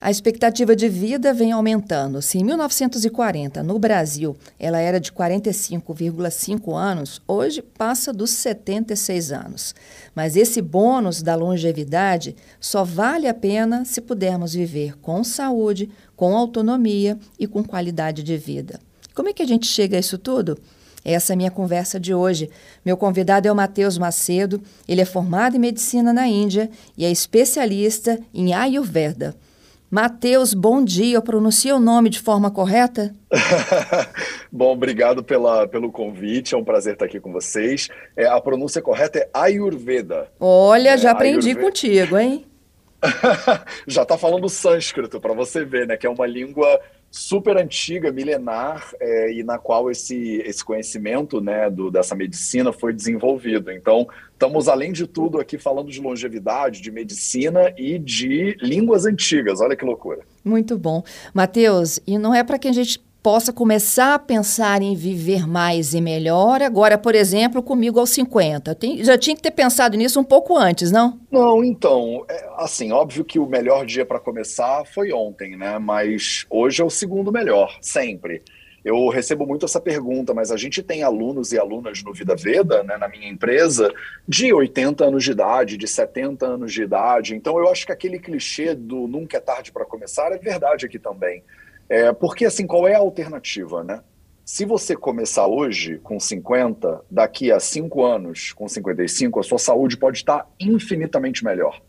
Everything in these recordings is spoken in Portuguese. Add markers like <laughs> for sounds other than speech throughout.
A expectativa de vida vem aumentando. Se em 1940, no Brasil, ela era de 45,5 anos, hoje passa dos 76 anos. Mas esse bônus da longevidade só vale a pena se pudermos viver com saúde, com autonomia e com qualidade de vida. Como é que a gente chega a isso tudo? Essa é a minha conversa de hoje. Meu convidado é o Matheus Macedo. Ele é formado em medicina na Índia e é especialista em Ayurveda. Matheus, bom dia. Eu pronuncio o nome de forma correta? <laughs> bom, obrigado pela, pelo convite. É um prazer estar aqui com vocês. É, a pronúncia correta é Ayurveda. Olha, é, já aprendi Ayurveda. contigo, hein? <laughs> já está falando sânscrito, para você ver, né? Que é uma língua super antiga, milenar, é, e na qual esse, esse conhecimento né, do, dessa medicina foi desenvolvido. Então, estamos, além de tudo, aqui falando de longevidade, de medicina e de línguas antigas. Olha que loucura. Muito bom. Matheus, e não é para que a gente possa começar a pensar em viver mais e melhor. Agora, por exemplo, comigo aos 50. Tem, já tinha que ter pensado nisso um pouco antes, não? Não, então, é, assim, óbvio que o melhor dia para começar foi ontem, né? Mas hoje é o segundo melhor, sempre. Eu recebo muito essa pergunta, mas a gente tem alunos e alunas no Vida Veda, né, na minha empresa, de 80 anos de idade, de 70 anos de idade. Então eu acho que aquele clichê do nunca é tarde para começar é verdade aqui também. É, porque, assim, qual é a alternativa, né? Se você começar hoje com 50, daqui a 5 anos com 55, a sua saúde pode estar infinitamente melhor.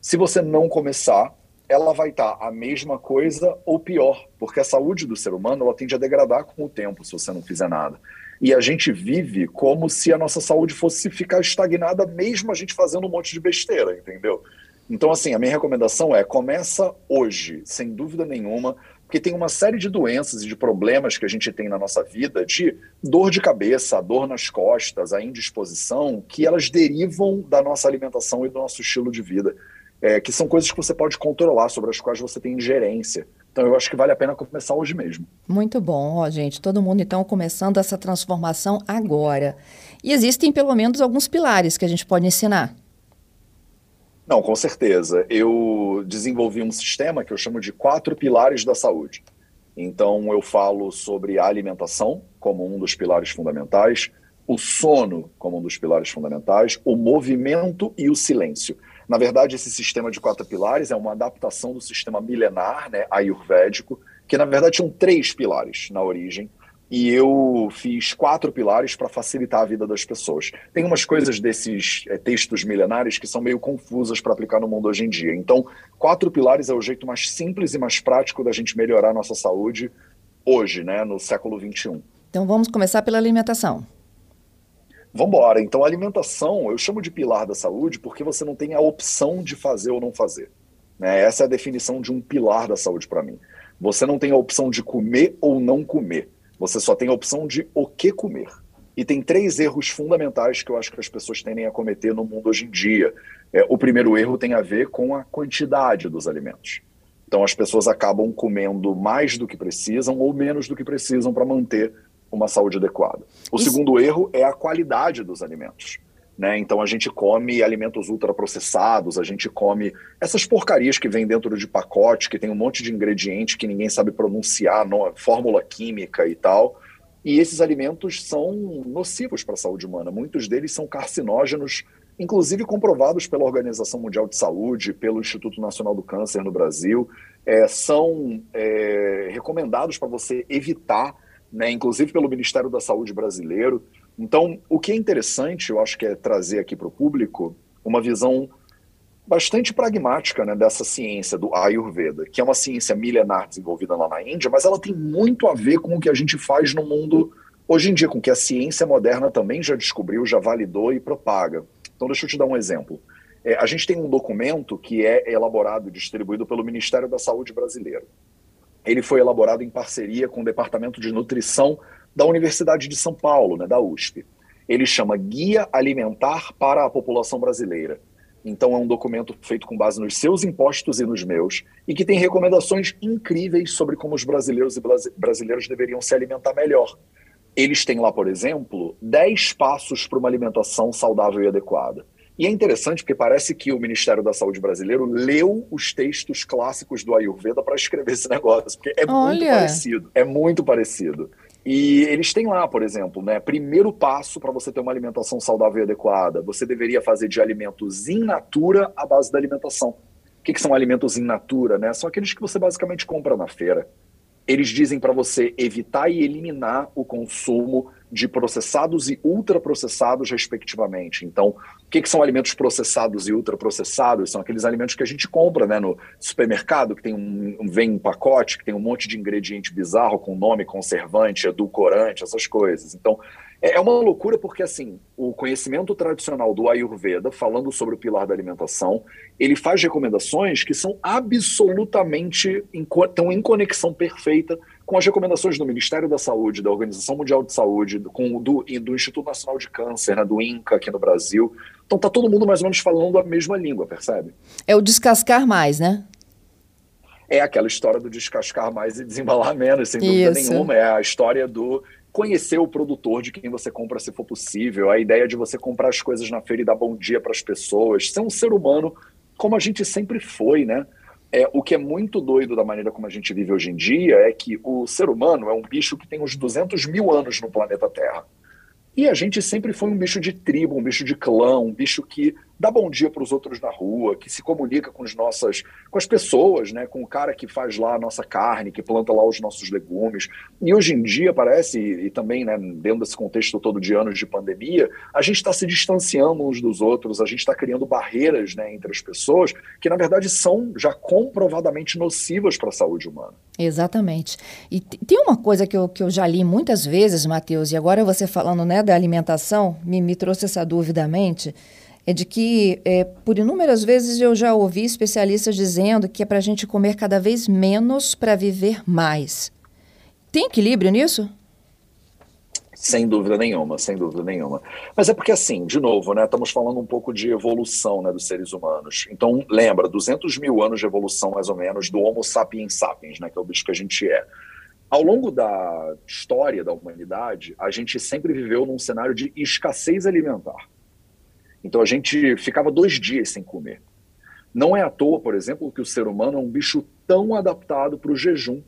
Se você não começar, ela vai estar a mesma coisa ou pior, porque a saúde do ser humano ela tende a degradar com o tempo se você não fizer nada. E a gente vive como se a nossa saúde fosse ficar estagnada mesmo a gente fazendo um monte de besteira, entendeu? Então, assim, a minha recomendação é começa hoje, sem dúvida nenhuma porque tem uma série de doenças e de problemas que a gente tem na nossa vida, de dor de cabeça, dor nas costas, a indisposição, que elas derivam da nossa alimentação e do nosso estilo de vida, é, que são coisas que você pode controlar, sobre as quais você tem ingerência. Então eu acho que vale a pena começar hoje mesmo. Muito bom, ó, gente. Todo mundo então começando essa transformação agora. E existem pelo menos alguns pilares que a gente pode ensinar. Não, com certeza. Eu desenvolvi um sistema que eu chamo de quatro pilares da saúde. Então, eu falo sobre a alimentação como um dos pilares fundamentais, o sono como um dos pilares fundamentais, o movimento e o silêncio. Na verdade, esse sistema de quatro pilares é uma adaptação do sistema milenar, né, ayurvédico, que na verdade tinham três pilares na origem, e eu fiz quatro pilares para facilitar a vida das pessoas. Tem umas coisas desses é, textos milenares que são meio confusas para aplicar no mundo hoje em dia. Então, quatro pilares é o jeito mais simples e mais prático da gente melhorar a nossa saúde hoje, né, no século 21. Então, vamos começar pela alimentação. Vamos embora. Então, a alimentação eu chamo de pilar da saúde porque você não tem a opção de fazer ou não fazer. Né? Essa é a definição de um pilar da saúde para mim. Você não tem a opção de comer ou não comer você só tem a opção de o que comer. E tem três erros fundamentais que eu acho que as pessoas tendem a cometer no mundo hoje em dia. É, o primeiro erro tem a ver com a quantidade dos alimentos. Então as pessoas acabam comendo mais do que precisam ou menos do que precisam para manter uma saúde adequada. O Isso... segundo erro é a qualidade dos alimentos. Né? Então a gente come alimentos ultraprocessados, a gente come essas porcarias que vêm dentro de pacote, que tem um monte de ingrediente que ninguém sabe pronunciar, não, fórmula química e tal. E esses alimentos são nocivos para a saúde humana. Muitos deles são carcinógenos, inclusive comprovados pela Organização Mundial de Saúde, pelo Instituto Nacional do Câncer no Brasil. É, são é, recomendados para você evitar, né, inclusive pelo Ministério da Saúde brasileiro. Então, o que é interessante, eu acho que é trazer aqui para o público uma visão bastante pragmática né, dessa ciência do Ayurveda, que é uma ciência milenar desenvolvida lá na Índia, mas ela tem muito a ver com o que a gente faz no mundo hoje em dia, com o que a ciência moderna também já descobriu, já validou e propaga. Então, deixa eu te dar um exemplo. É, a gente tem um documento que é elaborado e distribuído pelo Ministério da Saúde brasileiro. Ele foi elaborado em parceria com o Departamento de Nutrição da Universidade de São Paulo, né, da USP. Ele chama Guia Alimentar para a População Brasileira. Então é um documento feito com base nos seus impostos e nos meus e que tem recomendações incríveis sobre como os brasileiros e brasileiros deveriam se alimentar melhor. Eles têm lá, por exemplo, 10 passos para uma alimentação saudável e adequada. E é interessante porque parece que o Ministério da Saúde brasileiro leu os textos clássicos do Ayurveda para escrever esse <laughs> negócio, porque é Olha. muito parecido. É muito parecido. E eles têm lá, por exemplo, né? Primeiro passo para você ter uma alimentação saudável e adequada, você deveria fazer de alimentos in natura a base da alimentação. O que, que são alimentos in natura, né? São aqueles que você basicamente compra na feira. Eles dizem para você evitar e eliminar o consumo de processados e ultraprocessados, respectivamente. Então, o que, que, são alimentos processados e ultraprocessados? São aqueles alimentos que a gente compra né, no supermercado, que tem um, um, vem em pacote, que tem um monte de ingrediente bizarro com nome, conservante, edulcorante, essas coisas. Então, é, é uma loucura porque, assim, o conhecimento tradicional do Ayurveda, falando sobre o pilar da alimentação, ele faz recomendações que são absolutamente, estão em conexão perfeita com as recomendações do Ministério da Saúde, da Organização Mundial de Saúde, com, do, do Instituto Nacional de Câncer, né, do INCA aqui no Brasil. Então tá todo mundo mais ou menos falando a mesma língua, percebe? É o descascar mais, né? É aquela história do descascar mais e desembalar menos, sem dúvida Isso. nenhuma. É a história do conhecer o produtor de quem você compra se for possível, a ideia de você comprar as coisas na feira e dar bom dia para as pessoas, ser um ser humano como a gente sempre foi, né? É, o que é muito doido da maneira como a gente vive hoje em dia é que o ser humano é um bicho que tem uns 200 mil anos no planeta Terra. E a gente sempre foi um bicho de tribo, um bicho de clã, um bicho que dá bom dia para os outros na rua, que se comunica com as nossas, com as pessoas, né, com o cara que faz lá a nossa carne, que planta lá os nossos legumes. E hoje em dia parece, e, e também, né, dentro desse contexto todo de anos de pandemia, a gente está se distanciando uns dos outros, a gente está criando barreiras, né, entre as pessoas que na verdade são já comprovadamente nocivas para a saúde humana. Exatamente. E tem uma coisa que eu, que eu já li muitas vezes, Matheus, e agora você falando né, da alimentação, me, me trouxe essa dúvida à mente é de que, é, por inúmeras vezes, eu já ouvi especialistas dizendo que é para a gente comer cada vez menos para viver mais. Tem equilíbrio nisso? Sem dúvida nenhuma, sem dúvida nenhuma. Mas é porque, assim, de novo, né, estamos falando um pouco de evolução né, dos seres humanos. Então, lembra, 200 mil anos de evolução, mais ou menos, do Homo sapiens sapiens, né, que é o bicho que a gente é. Ao longo da história da humanidade, a gente sempre viveu num cenário de escassez alimentar. Então a gente ficava dois dias sem comer. Não é à toa, por exemplo, que o ser humano é um bicho tão adaptado para o jejum.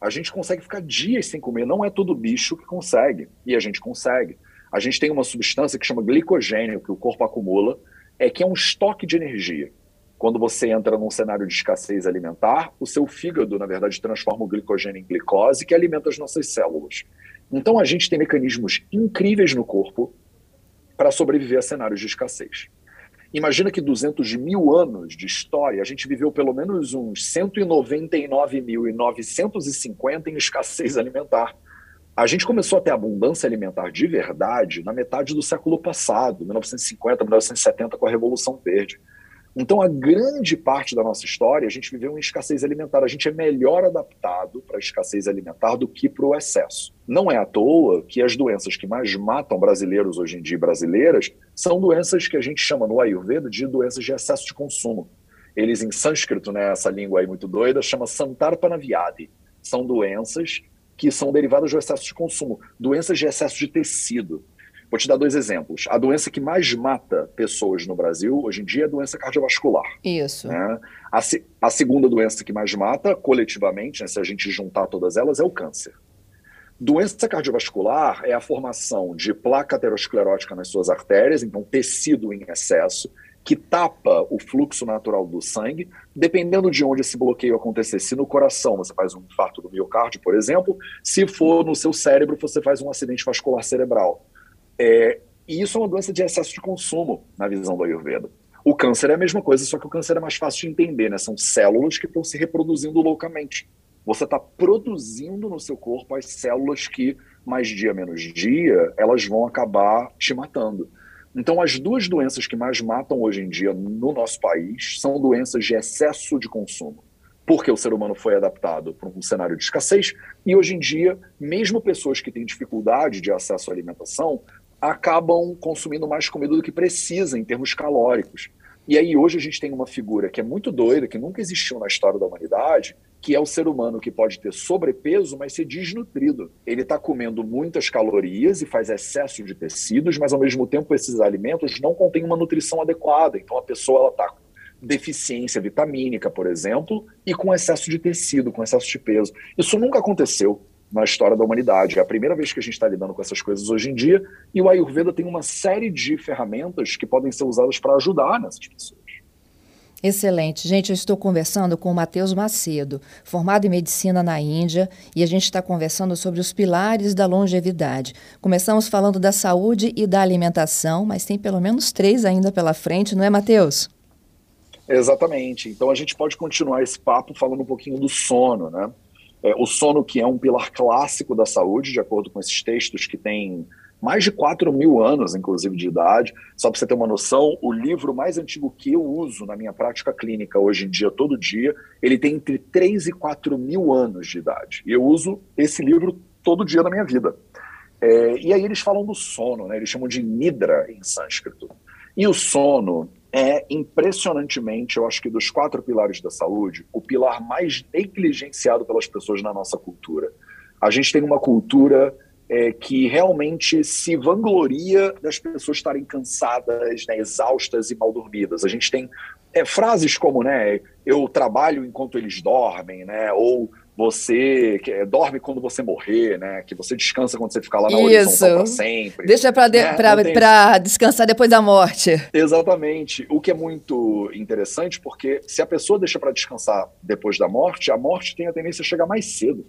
A gente consegue ficar dias sem comer, não é todo bicho que consegue, e a gente consegue. A gente tem uma substância que chama glicogênio, que o corpo acumula, é que é um estoque de energia. Quando você entra num cenário de escassez alimentar, o seu fígado, na verdade, transforma o glicogênio em glicose, que alimenta as nossas células. Então a gente tem mecanismos incríveis no corpo para sobreviver a cenários de escassez. Imagina que 200 mil anos de história, a gente viveu pelo menos uns 199.950 em escassez alimentar. A gente começou a ter abundância alimentar de verdade na metade do século passado, 1950, 1970, com a Revolução Verde. Então, a grande parte da nossa história, a gente viveu em escassez alimentar. A gente é melhor adaptado para a escassez alimentar do que para o excesso. Não é à toa que as doenças que mais matam brasileiros hoje em dia, brasileiras, são doenças que a gente chama no Ayurveda de doenças de excesso de consumo. Eles, em sânscrito, né, essa língua aí muito doida, chama Santarpanavyadi. São doenças que são derivadas do excesso de consumo, doenças de excesso de tecido. Vou te dar dois exemplos. A doença que mais mata pessoas no Brasil hoje em dia é a doença cardiovascular. Isso. Né? A, a, segunda doença que mais mata, coletivamente, né, se a gente juntar todas elas, é o câncer. Doença cardiovascular é a formação de placa aterosclerótica nas suas artérias, então tecido em excesso, que tapa o fluxo natural do sangue, dependendo de onde esse bloqueio acontecer. Se no coração você faz um infarto do miocárdio, por exemplo, se for no seu cérebro, você faz um acidente vascular cerebral. É, e isso é uma doença de excesso de consumo, na visão do Ayurveda. O câncer é a mesma coisa, só que o câncer é mais fácil de entender, né? São células que estão se reproduzindo loucamente. Você está produzindo no seu corpo as células que, mais dia menos dia, elas vão acabar te matando. Então, as duas doenças que mais matam hoje em dia no nosso país são doenças de excesso de consumo porque o ser humano foi adaptado para um cenário de escassez, e hoje em dia, mesmo pessoas que têm dificuldade de acesso à alimentação, acabam consumindo mais comida do que precisa em termos calóricos. E aí hoje a gente tem uma figura que é muito doida, que nunca existiu na história da humanidade, que é o ser humano que pode ter sobrepeso, mas ser desnutrido. Ele está comendo muitas calorias e faz excesso de tecidos, mas ao mesmo tempo esses alimentos não contêm uma nutrição adequada. Então a pessoa está com deficiência vitamínica, por exemplo, e com excesso de tecido, com excesso de peso. Isso nunca aconteceu na história da humanidade. É a primeira vez que a gente está lidando com essas coisas hoje em dia, e o Ayurveda tem uma série de ferramentas que podem ser usadas para ajudar nessas pessoas. Excelente. Gente, eu estou conversando com o Matheus Macedo, formado em medicina na Índia, e a gente está conversando sobre os pilares da longevidade. Começamos falando da saúde e da alimentação, mas tem pelo menos três ainda pela frente, não é, Matheus? Exatamente. Então a gente pode continuar esse papo falando um pouquinho do sono, né? É, o sono que é um pilar clássico da saúde, de acordo com esses textos que têm mais de 4 mil anos, inclusive, de idade. Só para você ter uma noção, o livro mais antigo que eu uso na minha prática clínica hoje em dia, todo dia, ele tem entre 3 e 4 mil anos de idade. E eu uso esse livro todo dia na minha vida. É, e aí eles falam do sono, né? eles chamam de nidra em sânscrito. E o sono é impressionantemente, eu acho que dos quatro pilares da saúde, o pilar mais negligenciado pelas pessoas na nossa cultura. A gente tem uma cultura é, que realmente se vangloria das pessoas estarem cansadas, né, exaustas e mal dormidas. A gente tem é, frases como, né, eu trabalho enquanto eles dormem, né, ou você que, é, dorme quando você morrer, né, que você descansa quando você ficar lá na horizontal para sempre. Deixa para de, né? descansar depois da morte. Exatamente. O que é muito interessante, porque se a pessoa deixa para descansar depois da morte, a morte tem a tendência a chegar mais cedo.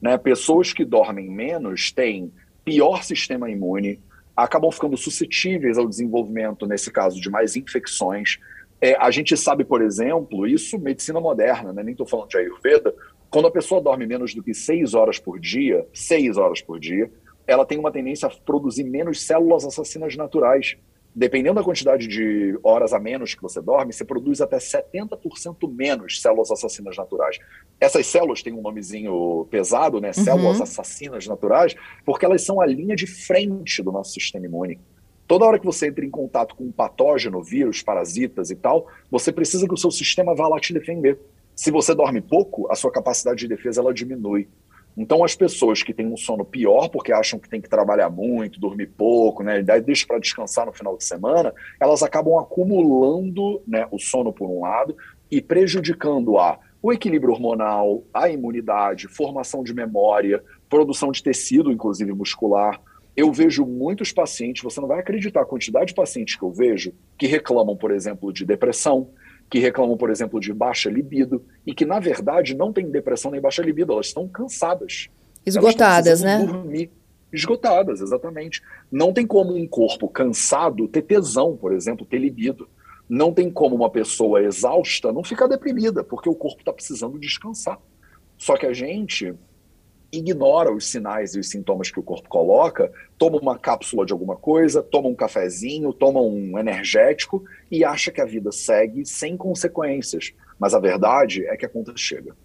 Né? Pessoas que dormem menos têm pior sistema imune, acabam ficando suscetíveis ao desenvolvimento, nesse caso, de mais infecções. É, a gente sabe, por exemplo, isso medicina moderna, né? nem estou falando de Ayurveda, quando a pessoa dorme menos do que seis horas por dia, seis horas por dia, ela tem uma tendência a produzir menos células assassinas naturais dependendo da quantidade de horas a menos que você dorme, você produz até 70% menos células assassinas naturais. Essas células têm um nomezinho pesado, né? Uhum. Células assassinas naturais, porque elas são a linha de frente do nosso sistema imune. Toda hora que você entra em contato com um patógeno, vírus, parasitas e tal, você precisa que o seu sistema vá lá te defender. Se você dorme pouco, a sua capacidade de defesa ela diminui. Então, as pessoas que têm um sono pior, porque acham que tem que trabalhar muito, dormir pouco, né, deixa para descansar no final de semana, elas acabam acumulando né, o sono por um lado e prejudicando a o equilíbrio hormonal, a imunidade, formação de memória, produção de tecido, inclusive muscular. Eu vejo muitos pacientes, você não vai acreditar a quantidade de pacientes que eu vejo que reclamam, por exemplo, de depressão, que reclamam, por exemplo, de baixa libido e que, na verdade, não têm depressão nem baixa libido, elas estão cansadas. Esgotadas, né? Dormir. Esgotadas, exatamente. Não tem como um corpo cansado ter tesão, por exemplo, ter libido. Não tem como uma pessoa exausta não ficar deprimida, porque o corpo está precisando descansar. Só que a gente ignora os sinais e os sintomas que o corpo coloca, toma uma cápsula de alguma coisa, toma um cafezinho, toma um energético e acha que a vida segue sem consequências. Mas a verdade é que a conta chega.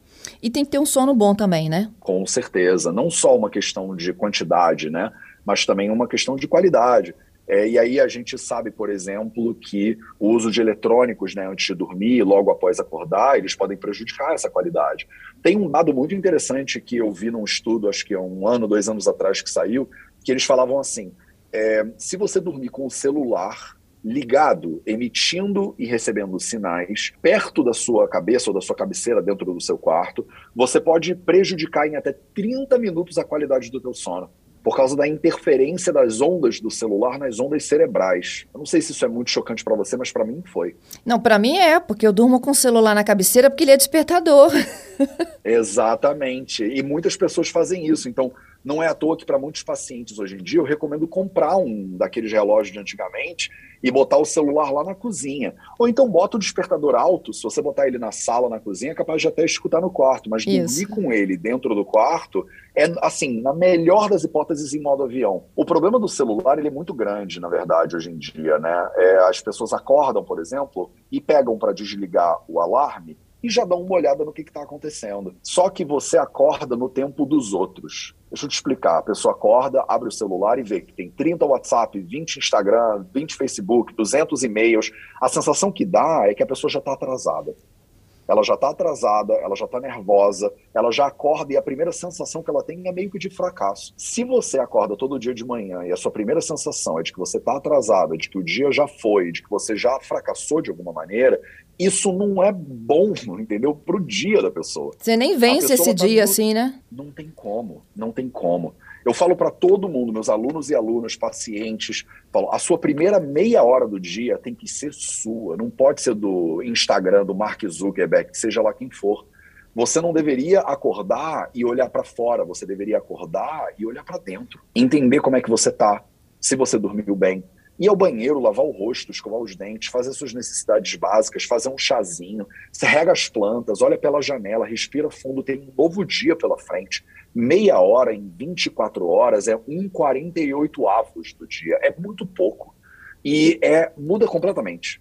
E tem que ter um sono bom também, né? Com certeza. Não só uma questão de quantidade, né? Mas também uma questão de qualidade. É, e aí a gente sabe, por exemplo, que o uso de eletrônicos né, antes de dormir, logo após acordar, eles podem prejudicar essa qualidade. Tem um dado muito interessante que eu vi num estudo, acho que é um ano, dois anos atrás que saiu, que eles falavam assim: é, se você dormir com o celular ligado, emitindo e recebendo sinais perto da sua cabeça ou da sua cabeceira dentro do seu quarto, você pode prejudicar em até 30 minutos a qualidade do teu sono por causa da interferência das ondas do celular nas ondas cerebrais. Eu não sei se isso é muito chocante para você, mas para mim foi. Não, para mim é, porque eu durmo com o celular na cabeceira porque ele é despertador. <laughs> Exatamente. E muitas pessoas fazem isso. Então, não é à toa que para muitos pacientes hoje em dia eu recomendo comprar um daqueles relógios de antigamente e botar o celular lá na cozinha. Ou então bota o despertador alto, se você botar ele na sala, na cozinha, é capaz de até escutar no quarto, mas Isso. dormir com ele dentro do quarto é, assim, na melhor das hipóteses, em modo avião. O problema do celular, ele é muito grande, na verdade, hoje em dia, né? É, as pessoas acordam, por exemplo, e pegam para desligar o alarme e já dão uma olhada no que está acontecendo. Só que você acorda no tempo dos outros. Deixa eu te explicar. A pessoa acorda, abre o celular e vê que tem 30 WhatsApp, 20 Instagram, 20 Facebook, 200 e-mails. A sensação que dá é que a pessoa já está atrasada ela já está atrasada, ela já está nervosa, ela já acorda e a primeira sensação que ela tem é meio que de fracasso. Se você acorda todo dia de manhã e a sua primeira sensação é de que você está atrasada, de que o dia já foi, de que você já fracassou de alguma maneira, isso não é bom, entendeu? Para o dia da pessoa. Você nem vence esse tá dia no... assim, né? Não tem como, não tem como. Eu falo para todo mundo, meus alunos e alunas, pacientes, falo, a sua primeira meia hora do dia tem que ser sua, não pode ser do Instagram, do Mark Zuckerberg, seja lá quem for. Você não deveria acordar e olhar para fora, você deveria acordar e olhar para dentro, entender como é que você tá, se você dormiu bem, ir ao banheiro, lavar o rosto, escovar os dentes, fazer suas necessidades básicas, fazer um chazinho, você rega as plantas, olha pela janela, respira fundo, tem um novo dia pela frente meia hora em 24 horas é 1,48 avos do dia. É muito pouco. E é muda completamente.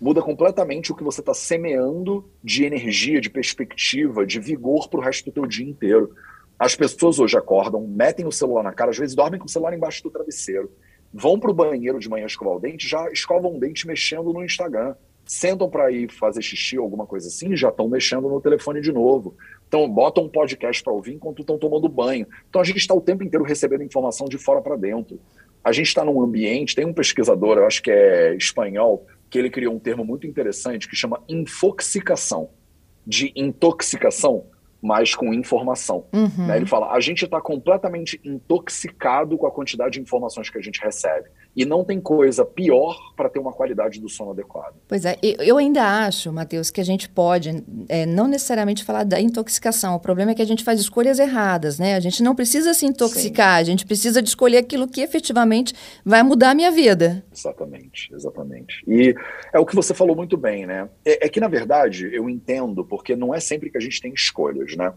Muda completamente o que você está semeando de energia, de perspectiva, de vigor para o resto do teu dia inteiro. As pessoas hoje acordam, metem o celular na cara, às vezes dormem com o celular embaixo do travesseiro, vão para o banheiro de manhã escovar o dente, já escovam o dente mexendo no Instagram sentam para ir fazer xixi alguma coisa assim, já estão mexendo no telefone de novo. Então, botam um podcast para ouvir enquanto estão tomando banho. Então, a gente está o tempo inteiro recebendo informação de fora para dentro. A gente está num ambiente, tem um pesquisador, eu acho que é espanhol, que ele criou um termo muito interessante que chama infoxicação. De intoxicação, mas com informação. Uhum. Né? Ele fala: a gente está completamente intoxicado com a quantidade de informações que a gente recebe. E não tem coisa pior para ter uma qualidade do sono adequada. Pois é, eu ainda acho, Matheus, que a gente pode é, não necessariamente falar da intoxicação. O problema é que a gente faz escolhas erradas, né? A gente não precisa se intoxicar, Sim. a gente precisa de escolher aquilo que efetivamente vai mudar a minha vida. Exatamente, exatamente. E é o que você falou muito bem, né? É, é que, na verdade, eu entendo, porque não é sempre que a gente tem escolhas, né?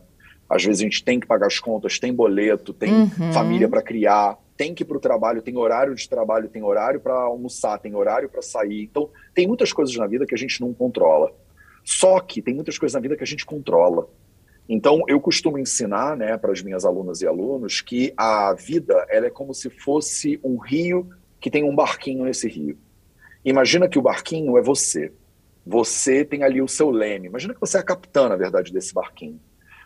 Às vezes a gente tem que pagar as contas, tem boleto, tem uhum. família para criar tem que ir para o trabalho, tem horário de trabalho, tem horário para almoçar, tem horário para sair. Então, tem muitas coisas na vida que a gente não controla. Só que tem muitas coisas na vida que a gente controla. Então, eu costumo ensinar né, para as minhas alunas e alunos que a vida ela é como se fosse um rio que tem um barquinho nesse rio. Imagina que o barquinho é você. Você tem ali o seu leme. Imagina que você é a capitã, na verdade, desse barquinho.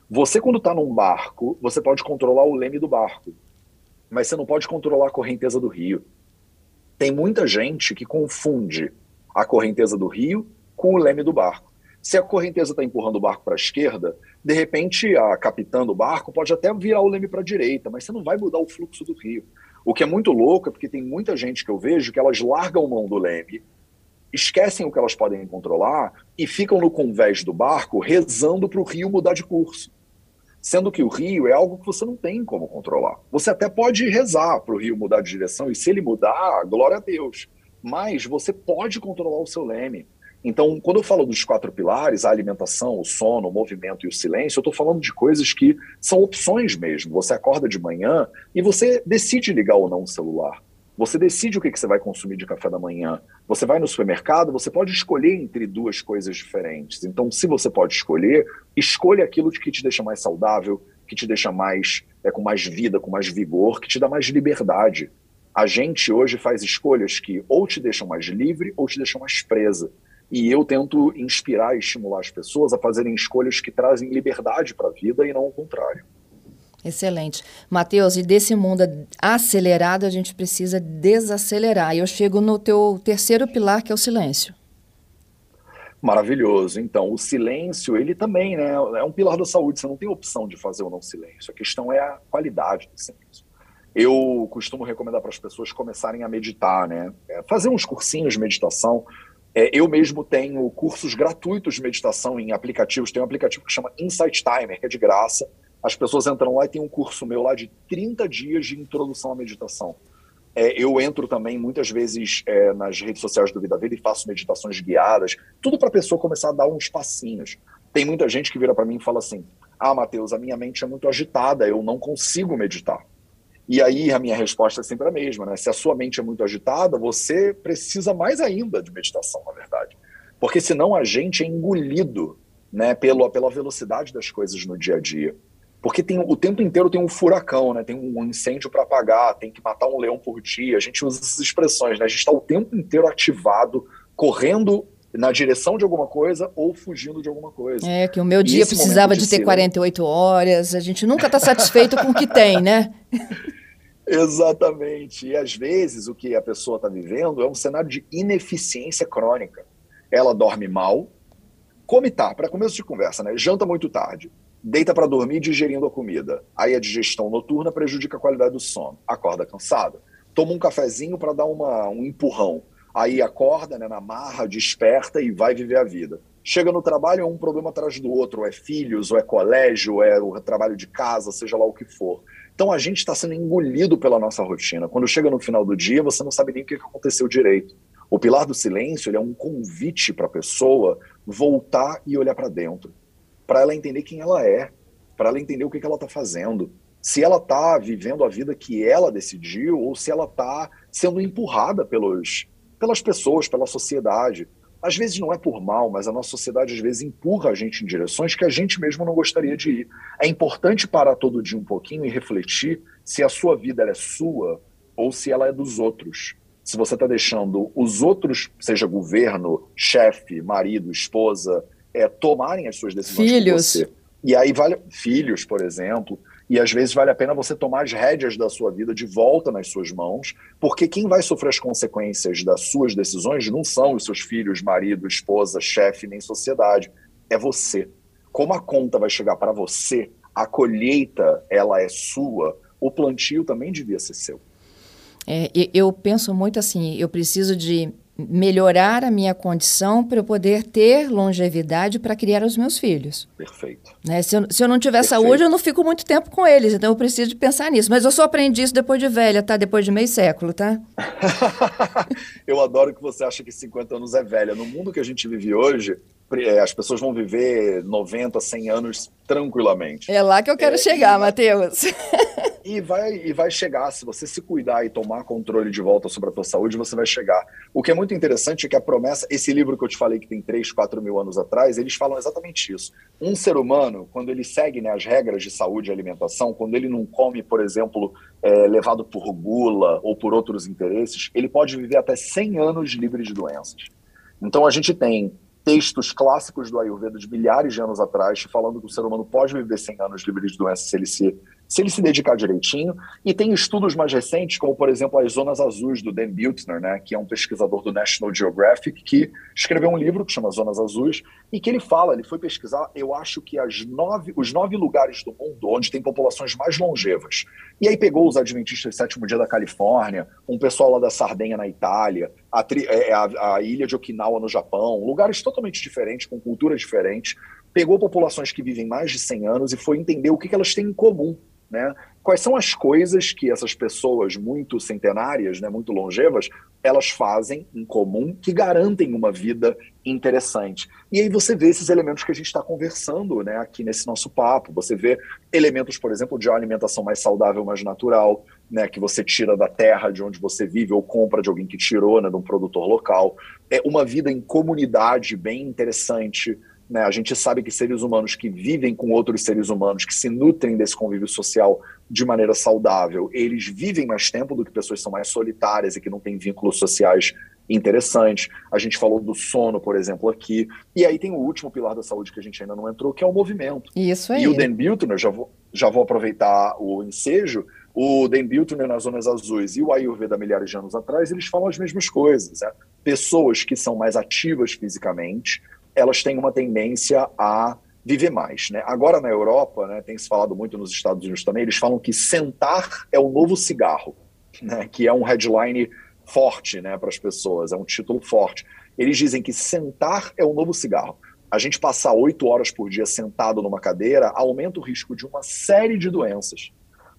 Você, quando está num barco, você pode controlar o leme do barco mas você não pode controlar a correnteza do rio. Tem muita gente que confunde a correnteza do rio com o leme do barco. Se a correnteza está empurrando o barco para a esquerda, de repente a capitã do barco pode até virar o leme para a direita, mas você não vai mudar o fluxo do rio. O que é muito louco é porque tem muita gente que eu vejo que elas largam mão do leme, esquecem o que elas podem controlar e ficam no convés do barco rezando para o rio mudar de curso. Sendo que o rio é algo que você não tem como controlar. Você até pode rezar para o rio mudar de direção, e se ele mudar, glória a Deus. Mas você pode controlar o seu leme. Então, quando eu falo dos quatro pilares, a alimentação, o sono, o movimento e o silêncio, eu estou falando de coisas que são opções mesmo. Você acorda de manhã e você decide ligar ou não o celular. Você decide o que, que você vai consumir de café da manhã. Você vai no supermercado, você pode escolher entre duas coisas diferentes. Então, se você pode escolher, escolha aquilo que te deixa mais saudável, que te deixa mais é, com mais vida, com mais vigor, que te dá mais liberdade. A gente hoje faz escolhas que ou te deixam mais livre ou te deixam mais presa. E eu tento inspirar e estimular as pessoas a fazerem escolhas que trazem liberdade para a vida e não o contrário. Excelente. Matheus, e desse mundo acelerado, a gente precisa desacelerar. E eu chego no teu terceiro pilar, que é o silêncio. Maravilhoso. Então, o silêncio, ele também né, é um pilar da saúde. Você não tem opção de fazer ou não silêncio. A questão é a qualidade do silêncio. Eu costumo recomendar para as pessoas começarem a meditar, né? É, fazer uns cursinhos de meditação. É, eu mesmo tenho cursos gratuitos de meditação em aplicativos. Tem um aplicativo que chama Insight Timer, que é de graça as pessoas entram lá e tem um curso meu lá de 30 dias de introdução à meditação. É, eu entro também muitas vezes é, nas redes sociais do Vida Vida e faço meditações guiadas, tudo para a pessoa começar a dar uns passinhos. Tem muita gente que vira para mim e fala assim: Ah, Matheus, a minha mente é muito agitada, eu não consigo meditar. E aí a minha resposta é sempre a mesma, né? Se a sua mente é muito agitada, você precisa mais ainda de meditação, na verdade. Porque senão a gente é engolido né, pela, pela velocidade das coisas no dia a dia. Porque tem, o tempo inteiro tem um furacão, né? Tem um incêndio para apagar, tem que matar um leão por dia. A gente usa essas expressões, né? A gente está o tempo inteiro ativado, correndo na direção de alguma coisa ou fugindo de alguma coisa. É, que o meu dia precisava de, de ter 48 horas. A gente nunca está satisfeito com o que tem, né? <laughs> Exatamente. E às vezes o que a pessoa está vivendo é um cenário de ineficiência crônica. Ela dorme mal, come tá, para começo de conversa, né? Janta muito tarde, deita para dormir digerindo a comida. Aí a digestão noturna prejudica a qualidade do sono. Acorda cansada. Toma um cafezinho para dar uma, um empurrão. Aí acorda, né, na marra, desperta e vai viver a vida. Chega no trabalho, é um problema atrás do outro, ou é filhos, ou é colégio, ou é o trabalho de casa, seja lá o que for. Então a gente está sendo engolido pela nossa rotina. Quando chega no final do dia, você não sabe nem o que aconteceu direito. O pilar do silêncio é um convite para a pessoa voltar e olhar para dentro para ela entender quem ela é, para ela entender o que, que ela está fazendo. Se ela está vivendo a vida que ela decidiu ou se ela está sendo empurrada pelos, pelas pessoas, pela sociedade. Às vezes não é por mal, mas a nossa sociedade às vezes empurra a gente em direções que a gente mesmo não gostaria de ir. É importante parar todo dia um pouquinho e refletir se a sua vida é sua ou se ela é dos outros. Se você está deixando os outros, seja governo, chefe, marido, esposa, é, tomarem as suas decisões filhos. você. E aí vale filhos, por exemplo, e às vezes vale a pena você tomar as rédeas da sua vida de volta nas suas mãos, porque quem vai sofrer as consequências das suas decisões não são os seus filhos, marido, esposa, chefe, nem sociedade, é você. Como a conta vai chegar para você, a colheita ela é sua, o plantio também devia ser seu. É, eu penso muito assim, eu preciso de melhorar a minha condição para eu poder ter longevidade para criar os meus filhos. Perfeito. Né? Se, eu, se eu não tiver Perfeito. saúde, eu não fico muito tempo com eles, então eu preciso de pensar nisso. Mas eu só aprendi isso depois de velha, tá? Depois de meio século, tá? <laughs> eu adoro que você acha que 50 anos é velha. No mundo que a gente vive hoje, as pessoas vão viver 90, 100 anos tranquilamente. É lá que eu quero é, chegar, e... Matheus. <laughs> E vai, e vai chegar, se você se cuidar e tomar controle de volta sobre a tua saúde, você vai chegar. O que é muito interessante é que a promessa, esse livro que eu te falei que tem 3, 4 mil anos atrás, eles falam exatamente isso. Um ser humano, quando ele segue né, as regras de saúde e alimentação, quando ele não come, por exemplo, é, levado por gula ou por outros interesses, ele pode viver até 100 anos livre de doenças. Então a gente tem textos clássicos do Ayurveda de milhares de anos atrás, falando que o ser humano pode viver 100 anos livre de doenças se ele se se ele se dedicar direitinho. E tem estudos mais recentes, como por exemplo as zonas azuis do Dan Buettner, né, que é um pesquisador do National Geographic, que escreveu um livro que chama Zonas Azuis, e que ele fala, ele foi pesquisar, eu acho que as nove, os nove lugares do mundo onde tem populações mais longevas. E aí pegou os Adventistas do Sétimo Dia da Califórnia, um pessoal lá da Sardenha na Itália, a, é, a, a ilha de Okinawa no Japão, lugares totalmente diferentes, com culturas diferentes, pegou populações que vivem mais de 100 anos e foi entender o que, que elas têm em comum né? Quais são as coisas que essas pessoas muito centenárias, né, muito longevas, elas fazem em comum que garantem uma vida interessante? E aí você vê esses elementos que a gente está conversando né, aqui nesse nosso papo. Você vê elementos, por exemplo, de alimentação mais saudável, mais natural, né, que você tira da terra de onde você vive ou compra de alguém que tirou, né, de um produtor local. É uma vida em comunidade bem interessante né? A gente sabe que seres humanos que vivem com outros seres humanos, que se nutrem desse convívio social de maneira saudável, eles vivem mais tempo do que pessoas que são mais solitárias e que não têm vínculos sociais interessantes. A gente falou do sono, por exemplo, aqui. E aí tem o último pilar da saúde que a gente ainda não entrou, que é o movimento. Isso aí. E o Dan Biltner, já vou, já vou aproveitar o ensejo, o Dan Biltner nas Zonas Azuis e o Ayurveda milhares de anos atrás, eles falam as mesmas coisas. Né? Pessoas que são mais ativas fisicamente, elas têm uma tendência a viver mais. Né? Agora na Europa, né, tem se falado muito nos Estados Unidos também, eles falam que sentar é o novo cigarro, né, que é um headline forte né, para as pessoas, é um título forte. Eles dizem que sentar é o novo cigarro. A gente passar oito horas por dia sentado numa cadeira aumenta o risco de uma série de doenças.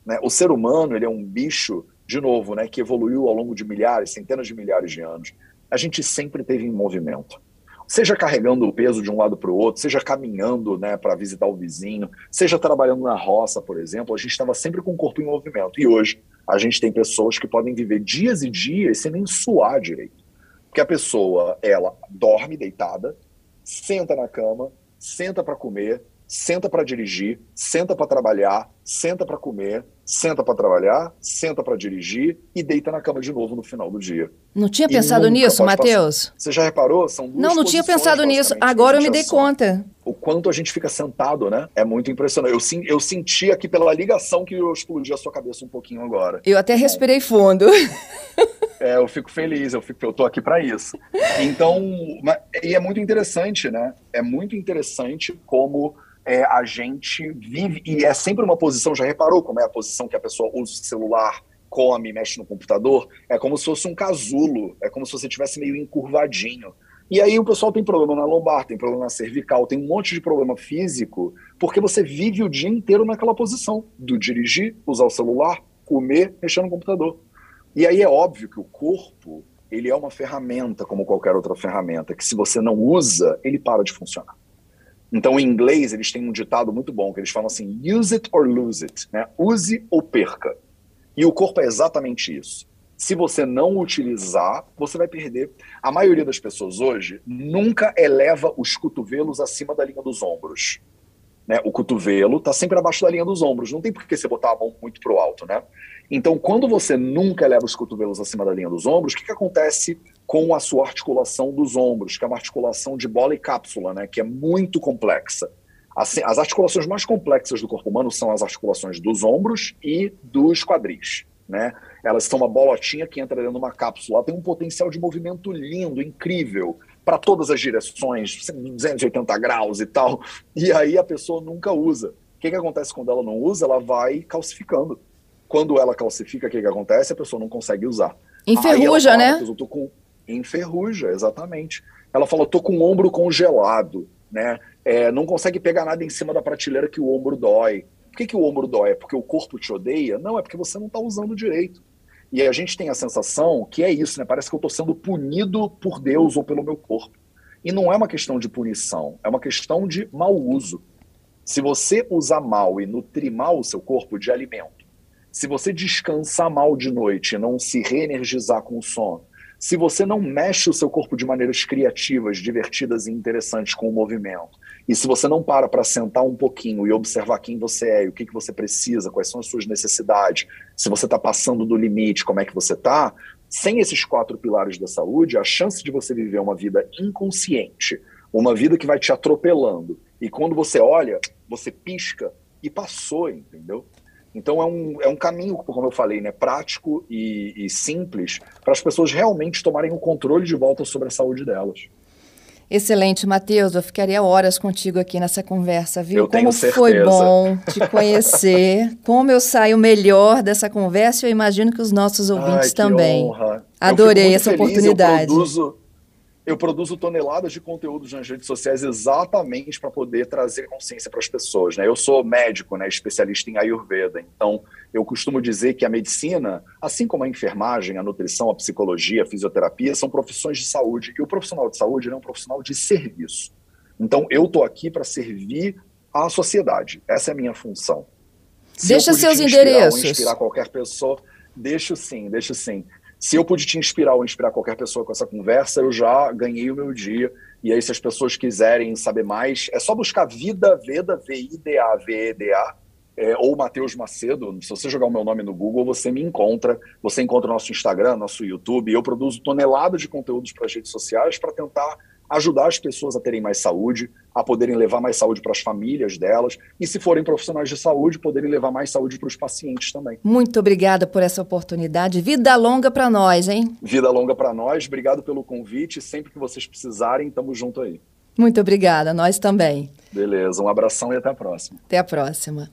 Né? O ser humano ele é um bicho, de novo, né, que evoluiu ao longo de milhares, centenas de milhares de anos. A gente sempre teve em movimento seja carregando o peso de um lado para o outro, seja caminhando né, para visitar o vizinho, seja trabalhando na roça, por exemplo, a gente estava sempre com o corpo em movimento. E hoje a gente tem pessoas que podem viver dias e dias sem nem suar direito. Porque a pessoa, ela dorme deitada, senta na cama, senta para comer, senta para dirigir, senta para trabalhar, senta para comer, senta para trabalhar, senta para dirigir e deita na cama de novo no final do dia. Não tinha pensado nisso, Matheus? Você já reparou? São duas Não, não tinha pensado nisso. Agora eu me dei conta. O quanto a gente fica sentado, né? É muito impressionante. Eu, eu senti aqui pela ligação que eu explodi a sua cabeça um pouquinho agora. Eu até respirei fundo. <laughs> É, eu fico feliz, eu, fico, eu tô aqui para isso. Então, e é muito interessante, né? É muito interessante como é, a gente vive, e é sempre uma posição, já reparou como é a posição que a pessoa usa o celular, come, mexe no computador? É como se fosse um casulo, é como se você estivesse meio encurvadinho. E aí o pessoal tem problema na lombar, tem problema na cervical, tem um monte de problema físico, porque você vive o dia inteiro naquela posição, do dirigir, usar o celular, comer, mexer no computador. E aí é óbvio que o corpo, ele é uma ferramenta como qualquer outra ferramenta, que se você não usa, ele para de funcionar. Então, em inglês, eles têm um ditado muito bom, que eles falam assim, use it or lose it, né? Use ou perca. E o corpo é exatamente isso. Se você não utilizar, você vai perder. A maioria das pessoas hoje nunca eleva os cotovelos acima da linha dos ombros. Né? O cotovelo está sempre abaixo da linha dos ombros. Não tem por que você botar a mão muito para o alto, né? Então, quando você nunca eleva os cotovelos acima da linha dos ombros, o que, que acontece com a sua articulação dos ombros, que é uma articulação de bola e cápsula, né, que é muito complexa? As, as articulações mais complexas do corpo humano são as articulações dos ombros e dos quadris. Né? Elas são uma bolotinha que entra dentro de uma cápsula. Ela tem um potencial de movimento lindo, incrível, para todas as direções, 280 graus e tal. E aí a pessoa nunca usa. O que, que acontece quando ela não usa? Ela vai calcificando quando ela calcifica, o que, que acontece? A pessoa não consegue usar. Enferruja, né? Eu tô com... Enferruja, exatamente. Ela falou, tô com o ombro congelado, né? É, não consegue pegar nada em cima da prateleira que o ombro dói. Por que, que o ombro dói? É porque o corpo te odeia? Não, é porque você não está usando direito. E a gente tem a sensação que é isso, né? Parece que eu estou sendo punido por Deus ou pelo meu corpo. E não é uma questão de punição, é uma questão de mau uso. Se você usar mal e nutrir mal o seu corpo de alimento, se você descansar mal de noite e não se reenergizar com o sono, se você não mexe o seu corpo de maneiras criativas, divertidas e interessantes com o movimento, e se você não para para sentar um pouquinho e observar quem você é o que, que você precisa, quais são as suas necessidades, se você está passando do limite, como é que você está, sem esses quatro pilares da saúde, a chance de você viver uma vida inconsciente, uma vida que vai te atropelando, e quando você olha, você pisca e passou, entendeu? Então é um, é um caminho, como eu falei, né, prático e, e simples para as pessoas realmente tomarem o controle de volta sobre a saúde delas. Excelente, Matheus. Eu ficaria horas contigo aqui nessa conversa, viu? Eu como foi bom te conhecer. <laughs> como eu saio melhor dessa conversa, eu imagino que os nossos ouvintes Ai, também. Honra. Adorei essa feliz, oportunidade. Eu produzo, eu produzo toneladas de conteúdos nas redes sociais exatamente para poder trazer consciência para as pessoas. Né? Eu sou médico, né, especialista em Ayurveda, então eu costumo dizer que a medicina, assim como a enfermagem, a nutrição, a psicologia, a fisioterapia, são profissões de saúde. E o profissional de saúde é um profissional de serviço. Então eu estou aqui para servir à sociedade. Essa é a minha função. Se Deixa seus endereços. inspirar qualquer pessoa, deixo sim, deixo sim. Se eu pude te inspirar ou inspirar qualquer pessoa com essa conversa, eu já ganhei o meu dia. E aí, se as pessoas quiserem saber mais, é só buscar Vida Veda, V-I-D-A-V-E-D-A, é, ou Matheus Macedo. Se você jogar o meu nome no Google, você me encontra. Você encontra o nosso Instagram, nosso YouTube. Eu produzo toneladas de conteúdos para as redes sociais para tentar ajudar as pessoas a terem mais saúde, a poderem levar mais saúde para as famílias delas e, se forem profissionais de saúde, poderem levar mais saúde para os pacientes também. Muito obrigada por essa oportunidade. Vida longa para nós, hein? Vida longa para nós. Obrigado pelo convite. Sempre que vocês precisarem, estamos junto aí. Muito obrigada. Nós também. Beleza. Um abração e até a próxima. Até a próxima.